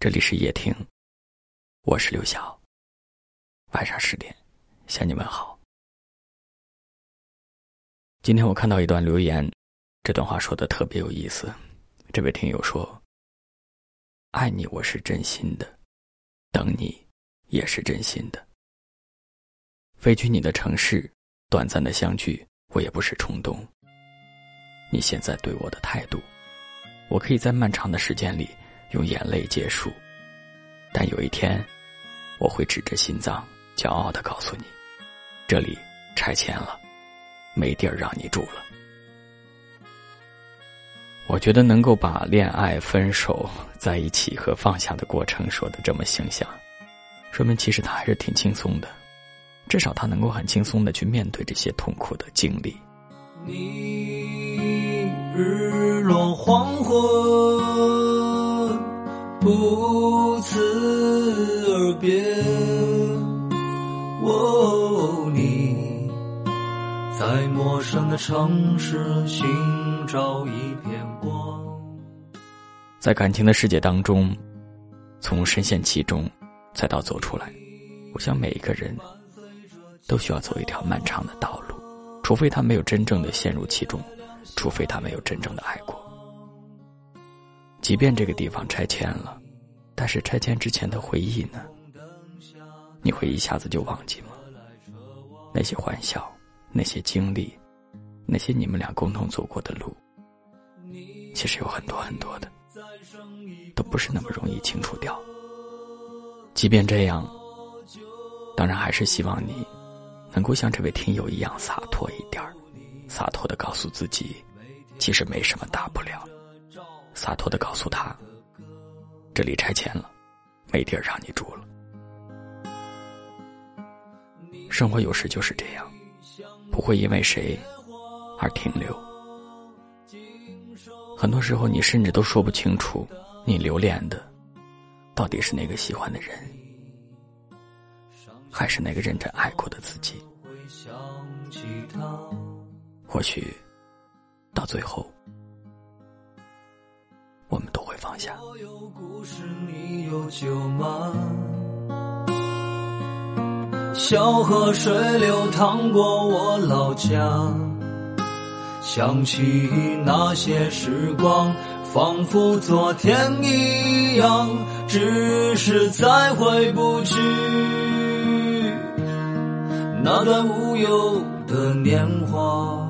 这里是夜听，我是刘晓。晚上十点，向你们好。今天我看到一段留言，这段话说的特别有意思。这位听友说：“爱你，我是真心的；等你，也是真心的。飞去你的城市，短暂的相聚，我也不是冲动。你现在对我的态度，我可以在漫长的时间里。”用眼泪结束，但有一天，我会指着心脏，骄傲的告诉你：这里拆迁了，没地儿让你住了。我觉得能够把恋爱、分手、在一起和放下的过程说的这么形象，说明其实他还是挺轻松的，至少他能够很轻松的去面对这些痛苦的经历。你日落黄昏。不辞而别，哦，你在陌生的城市寻找一片光。在感情的世界当中，从深陷其中，再到走出来，我想每一个人都需要走一条漫长的道路，除非他没有真正的陷入其中，除非他没有真正的爱过。即便这个地方拆迁了，但是拆迁之前的回忆呢？你会一下子就忘记吗？那些欢笑，那些经历，那些你们俩共同走过的路，其实有很多很多的，都不是那么容易清除掉。即便这样，当然还是希望你能够像这位听友一样洒脱一点，洒脱的告诉自己，其实没什么大不了。洒脱的告诉他：“这里拆迁了，没地儿让你住了。生活有时就是这样，不会因为谁而停留。很多时候，你甚至都说不清楚，你留恋的到底是那个喜欢的人，还是那个认真爱过的自己。或许到最后。”放下我有故事，你有酒吗？小河水流淌过我老家，想起那些时光，仿佛昨天一样，只是再回不去那段无忧的年华。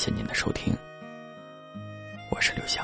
谢您的收听，我是刘翔，